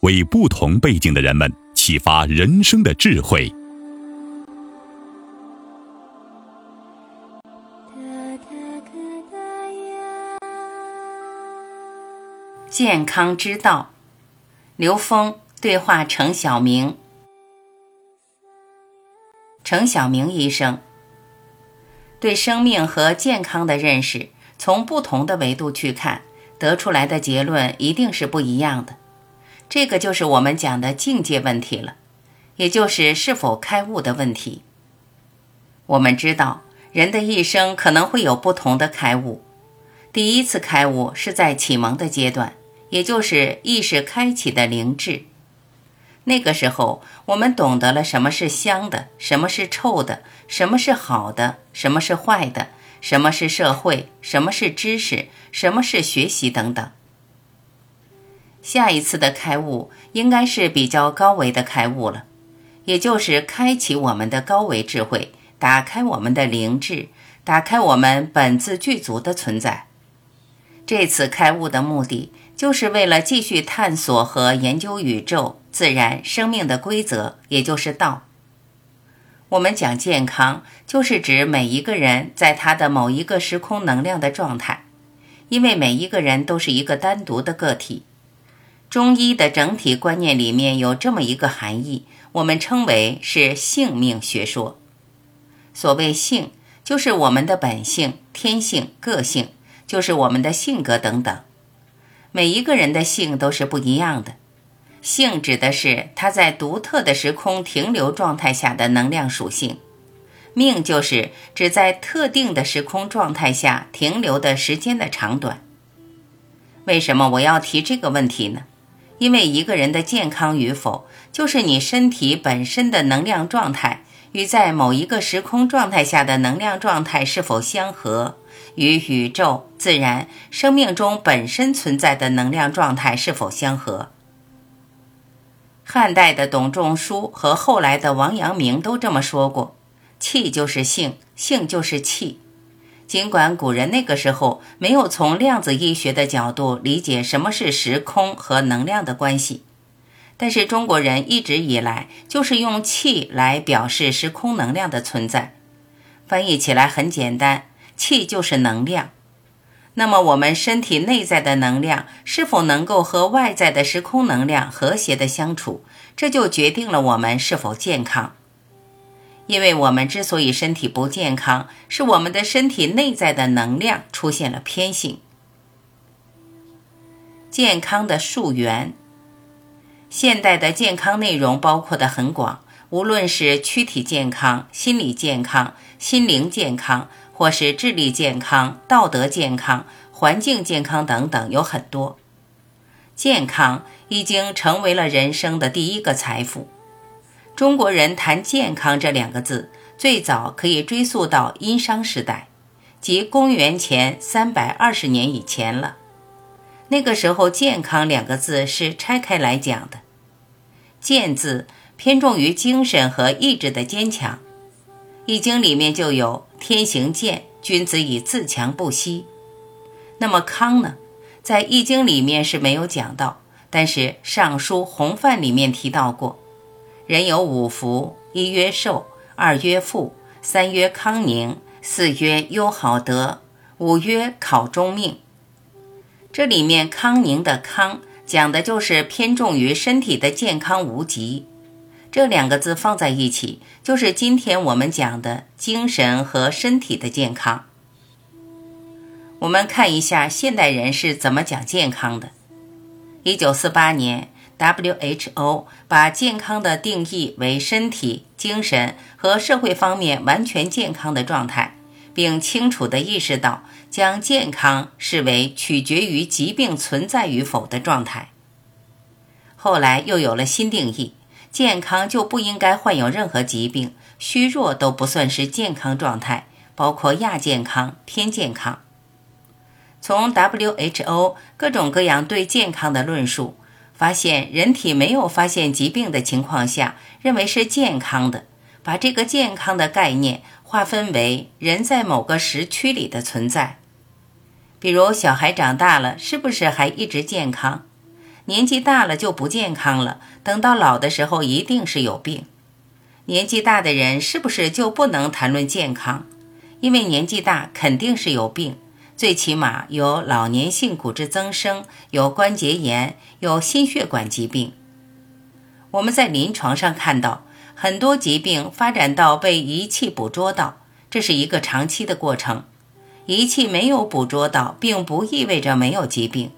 为不同背景的人们启发人生的智慧。健康之道，刘峰对话程晓明。程晓明医生对生命和健康的认识，从不同的维度去看，得出来的结论一定是不一样的。这个就是我们讲的境界问题了，也就是是否开悟的问题。我们知道，人的一生可能会有不同的开悟。第一次开悟是在启蒙的阶段。也就是意识开启的灵智，那个时候我们懂得了什么是香的，什么是臭的，什么是好的，什么是坏的，什么是社会，什么是知识，什么是学习等等。下一次的开悟应该是比较高维的开悟了，也就是开启我们的高维智慧，打开我们的灵智，打开我们本自具足的存在。这次开悟的目的。就是为了继续探索和研究宇宙、自然、生命的规则，也就是道。我们讲健康，就是指每一个人在他的某一个时空能量的状态，因为每一个人都是一个单独的个体。中医的整体观念里面有这么一个含义，我们称为是性命学说。所谓性，就是我们的本性、天性、个性，就是我们的性格等等。每一个人的性都是不一样的，性指的是他在独特的时空停留状态下的能量属性，命就是指在特定的时空状态下停留的时间的长短。为什么我要提这个问题呢？因为一个人的健康与否，就是你身体本身的能量状态与在某一个时空状态下的能量状态是否相合。与宇宙、自然、生命中本身存在的能量状态是否相合？汉代的董仲舒和后来的王阳明都这么说过：“气就是性，性就是气。”尽管古人那个时候没有从量子医学的角度理解什么是时空和能量的关系，但是中国人一直以来就是用气来表示时空能量的存在。翻译起来很简单。气就是能量，那么我们身体内在的能量是否能够和外在的时空能量和谐的相处，这就决定了我们是否健康。因为我们之所以身体不健康，是我们的身体内在的能量出现了偏性。健康的溯源，现代的健康内容包括的很广，无论是躯体健康、心理健康、心灵健康。或是智力健康、道德健康、环境健康等等，有很多。健康已经成为了人生的第一个财富。中国人谈健康这两个字，最早可以追溯到殷商时代，即公元前三百二十年以前了。那个时候，健康两个字是拆开来讲的。健字偏重于精神和意志的坚强。易经里面就有“天行健，君子以自强不息”。那么康呢？在易经里面是没有讲到，但是《尚书·洪范》里面提到过：“人有五福，一曰寿，二曰富，三曰康宁，四曰优好德，五曰考中命。”这里面“康宁”的“康”讲的就是偏重于身体的健康无疾。这两个字放在一起，就是今天我们讲的精神和身体的健康。我们看一下现代人是怎么讲健康的。一九四八年，WHO 把健康的定义为身体、精神和社会方面完全健康的状态，并清楚地意识到将健康视为取决于疾病存在与否的状态。后来又有了新定义。健康就不应该患有任何疾病，虚弱都不算是健康状态，包括亚健康、偏健康。从 WHO 各种各样对健康的论述，发现人体没有发现疾病的情况下，认为是健康的，把这个健康的概念划分为人在某个时区里的存在。比如小孩长大了，是不是还一直健康？年纪大了就不健康了，等到老的时候一定是有病。年纪大的人是不是就不能谈论健康？因为年纪大肯定是有病，最起码有老年性骨质增生，有关节炎，有心血管疾病。我们在临床上看到很多疾病发展到被仪器捕捉到，这是一个长期的过程。仪器没有捕捉到，并不意味着没有疾病。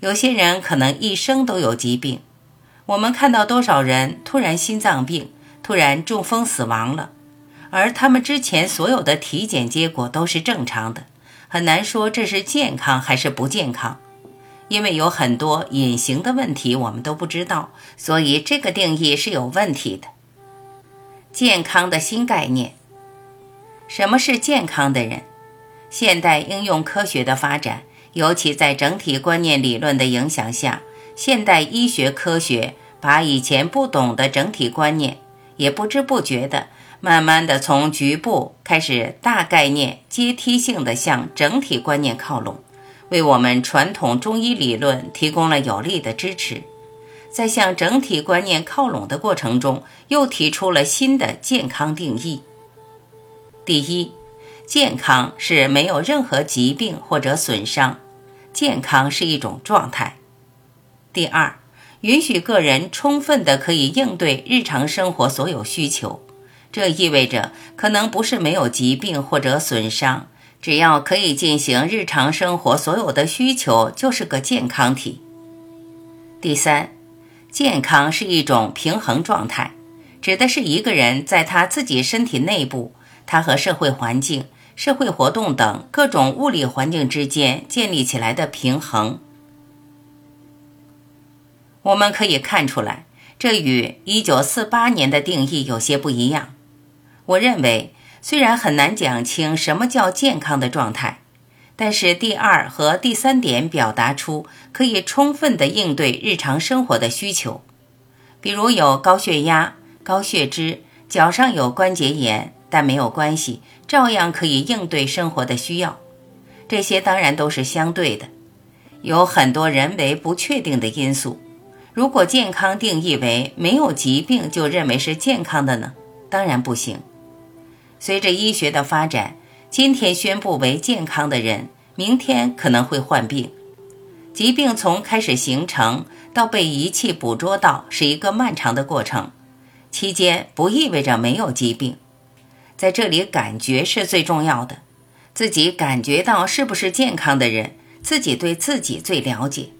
有些人可能一生都有疾病，我们看到多少人突然心脏病、突然中风死亡了，而他们之前所有的体检结果都是正常的，很难说这是健康还是不健康，因为有很多隐形的问题我们都不知道，所以这个定义是有问题的。健康的新概念，什么是健康的人？现代应用科学的发展。尤其在整体观念理论的影响下，现代医学科学把以前不懂的整体观念，也不知不觉的，慢慢的从局部开始大概念阶梯性的向整体观念靠拢，为我们传统中医理论提供了有力的支持。在向整体观念靠拢的过程中，又提出了新的健康定义。第一，健康是没有任何疾病或者损伤。健康是一种状态。第二，允许个人充分的可以应对日常生活所有需求，这意味着可能不是没有疾病或者损伤，只要可以进行日常生活所有的需求，就是个健康体。第三，健康是一种平衡状态，指的是一个人在他自己身体内部，他和社会环境。社会活动等各种物理环境之间建立起来的平衡，我们可以看出来，这与一九四八年的定义有些不一样。我认为，虽然很难讲清什么叫健康的状态，但是第二和第三点表达出可以充分的应对日常生活的需求，比如有高血压、高血脂，脚上有关节炎。但没有关系，照样可以应对生活的需要。这些当然都是相对的，有很多人为不确定的因素。如果健康定义为没有疾病就认为是健康的呢？当然不行。随着医学的发展，今天宣布为健康的人，明天可能会患病。疾病从开始形成到被仪器捕捉到是一个漫长的过程，期间不意味着没有疾病。在这里，感觉是最重要的。自己感觉到是不是健康的人，自己对自己最了解。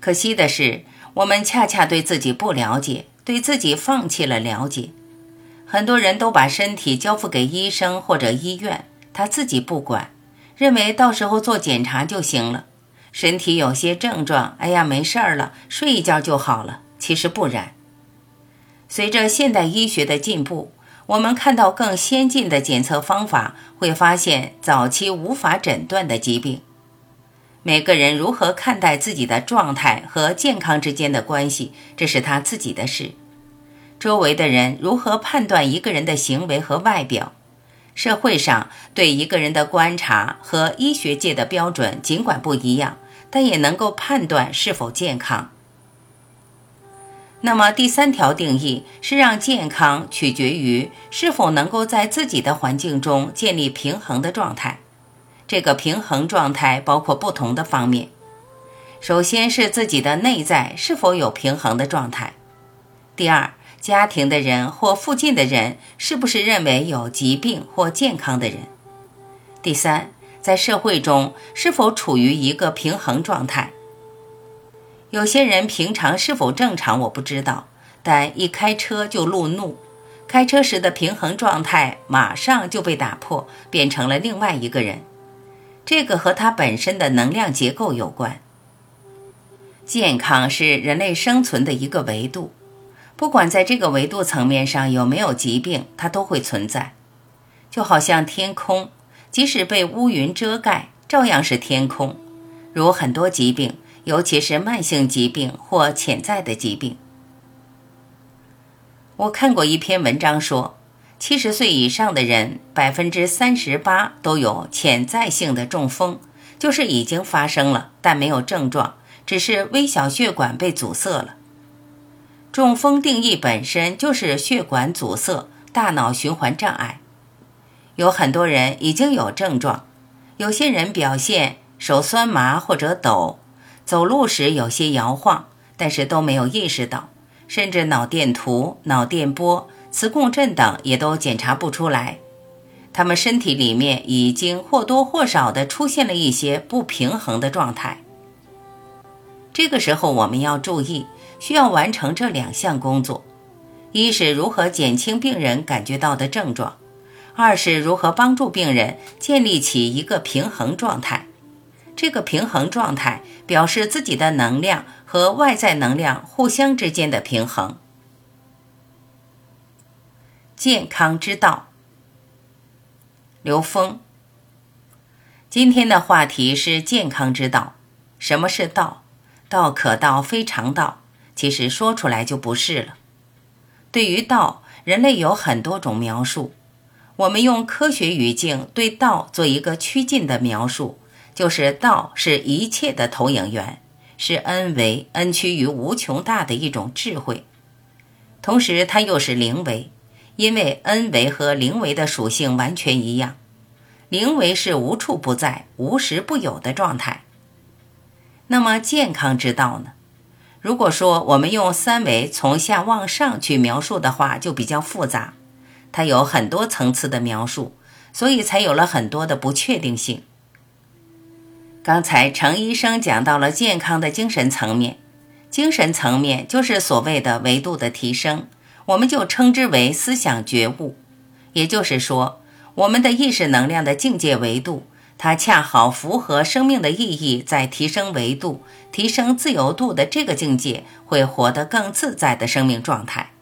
可惜的是，我们恰恰对自己不了解，对自己放弃了了解。很多人都把身体交付给医生或者医院，他自己不管，认为到时候做检查就行了。身体有些症状，哎呀，没事儿了，睡一觉就好了。其实不然。随着现代医学的进步。我们看到更先进的检测方法，会发现早期无法诊断的疾病。每个人如何看待自己的状态和健康之间的关系，这是他自己的事。周围的人如何判断一个人的行为和外表？社会上对一个人的观察和医学界的标准尽管不一样，但也能够判断是否健康。那么第三条定义是让健康取决于是否能够在自己的环境中建立平衡的状态。这个平衡状态包括不同的方面。首先是自己的内在是否有平衡的状态；第二，家庭的人或附近的人是不是认为有疾病或健康的人；第三，在社会中是否处于一个平衡状态。有些人平常是否正常我不知道，但一开车就路怒。开车时的平衡状态马上就被打破，变成了另外一个人。这个和他本身的能量结构有关。健康是人类生存的一个维度，不管在这个维度层面上有没有疾病，它都会存在。就好像天空，即使被乌云遮盖，照样是天空。如很多疾病，尤其是慢性疾病或潜在的疾病。我看过一篇文章说，七十岁以上的人，百分之三十八都有潜在性的中风，就是已经发生了，但没有症状，只是微小血管被阻塞了。中风定义本身就是血管阻塞、大脑循环障碍。有很多人已经有症状，有些人表现手酸麻或者抖，走路时有些摇晃，但是都没有意识到。甚至脑电图、脑电波、磁共振等也都检查不出来，他们身体里面已经或多或少的出现了一些不平衡的状态。这个时候我们要注意，需要完成这两项工作：一是如何减轻病人感觉到的症状；二是如何帮助病人建立起一个平衡状态。这个平衡状态表示自己的能量。和外在能量互相之间的平衡。健康之道，刘峰。今天的话题是健康之道。什么是道？道可道非常道，其实说出来就不是了。对于道，人类有很多种描述。我们用科学语境对道做一个趋近的描述，就是道是一切的投影源。是 n 维 n 趋于无穷大的一种智慧，同时它又是零维，因为 n 维和零维的属性完全一样。零维是无处不在、无时不有的状态。那么健康之道呢？如果说我们用三维从下往上去描述的话，就比较复杂，它有很多层次的描述，所以才有了很多的不确定性。刚才程医生讲到了健康的精神层面，精神层面就是所谓的维度的提升，我们就称之为思想觉悟。也就是说，我们的意识能量的境界维度，它恰好符合生命的意义，在提升维度、提升自由度的这个境界，会活得更自在的生命状态。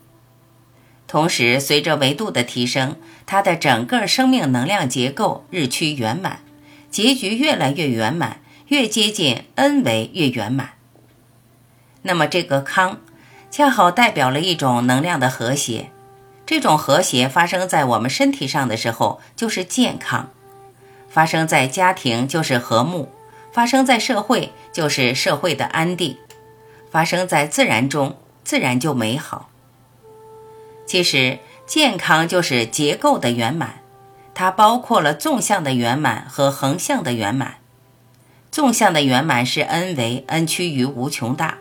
同时，随着维度的提升，它的整个生命能量结构日趋圆满。结局越来越圆满，越接近 n 维越圆满。那么这个康，恰好代表了一种能量的和谐。这种和谐发生在我们身体上的时候，就是健康；发生在家庭就是和睦；发生在社会就是社会的安定；发生在自然中，自然就美好。其实，健康就是结构的圆满。它包括了纵向的圆满和横向的圆满。纵向的圆满是 n 为 n 趋于无穷大，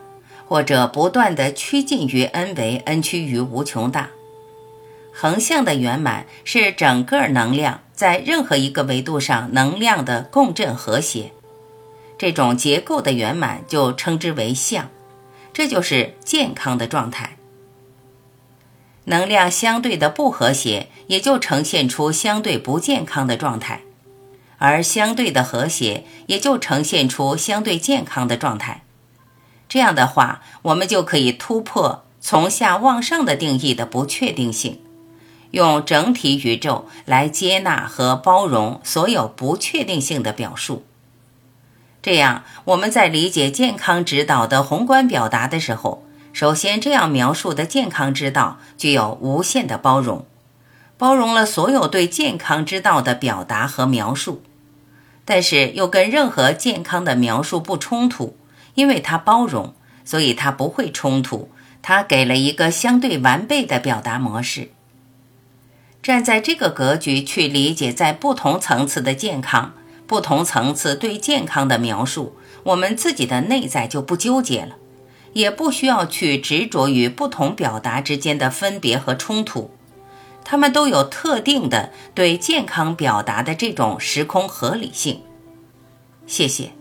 或者不断的趋近于 n 为 n 趋于无穷大。横向的圆满是整个能量在任何一个维度上能量的共振和谐。这种结构的圆满就称之为相，这就是健康的状态。能量相对的不和谐，也就呈现出相对不健康的状态；而相对的和谐，也就呈现出相对健康的状态。这样的话，我们就可以突破从下往上的定义的不确定性，用整体宇宙来接纳和包容所有不确定性的表述。这样，我们在理解健康指导的宏观表达的时候。首先，这样描述的健康之道具有无限的包容，包容了所有对健康之道的表达和描述，但是又跟任何健康的描述不冲突，因为它包容，所以它不会冲突。它给了一个相对完备的表达模式。站在这个格局去理解，在不同层次的健康，不同层次对健康的描述，我们自己的内在就不纠结了，也不需要去执着于不同表达之间的分别和冲突，他们都有特定的对健康表达的这种时空合理性。谢谢。